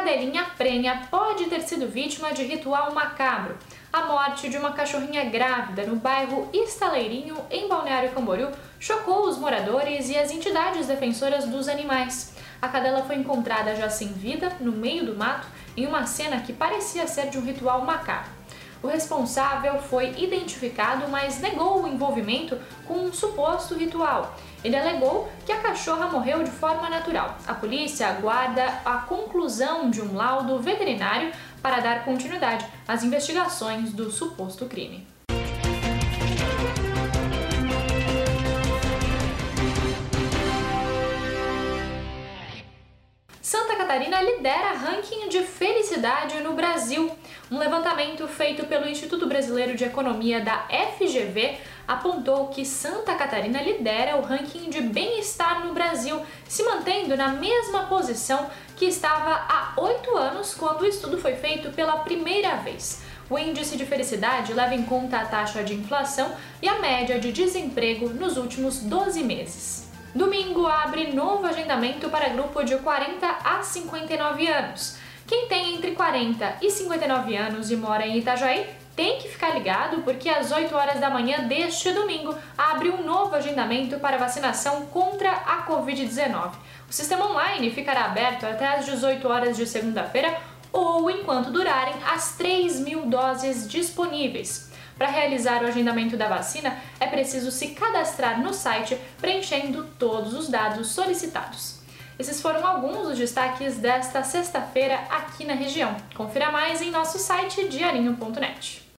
cadelinha prenha pode ter sido vítima de ritual macabro. A morte de uma cachorrinha grávida no bairro Estaleirinho, em Balneário Camboriú, chocou os moradores e as entidades defensoras dos animais. A cadela foi encontrada já sem vida, no meio do mato, em uma cena que parecia ser de um ritual macabro. O responsável foi identificado, mas negou o envolvimento com um suposto ritual. Ele alegou que a cachorra morreu de forma natural. A polícia aguarda a conclusão de um laudo veterinário para dar continuidade às investigações do suposto crime. Santa Catarina lidera ranking de felicidade no Brasil. Um levantamento feito pelo Instituto Brasileiro de Economia da FGV apontou que Santa Catarina lidera o ranking de bem-estar no Brasil, se mantendo na mesma posição que estava há oito anos quando o estudo foi feito pela primeira vez. O índice de felicidade leva em conta a taxa de inflação e a média de desemprego nos últimos 12 meses. Domingo abre novo agendamento para grupo de 40 a 59 anos. Quem tem entre 40 e 59 anos e mora em Itajaí tem que ficar ligado porque às 8 horas da manhã deste domingo abre um novo agendamento para vacinação contra a Covid-19. O sistema online ficará aberto até às 18 horas de segunda-feira ou enquanto durarem as 3 mil doses disponíveis. Para realizar o agendamento da vacina, é preciso se cadastrar no site preenchendo todos os dados solicitados. Esses foram alguns dos destaques desta sexta-feira aqui na região. Confira mais em nosso site diarinho.net.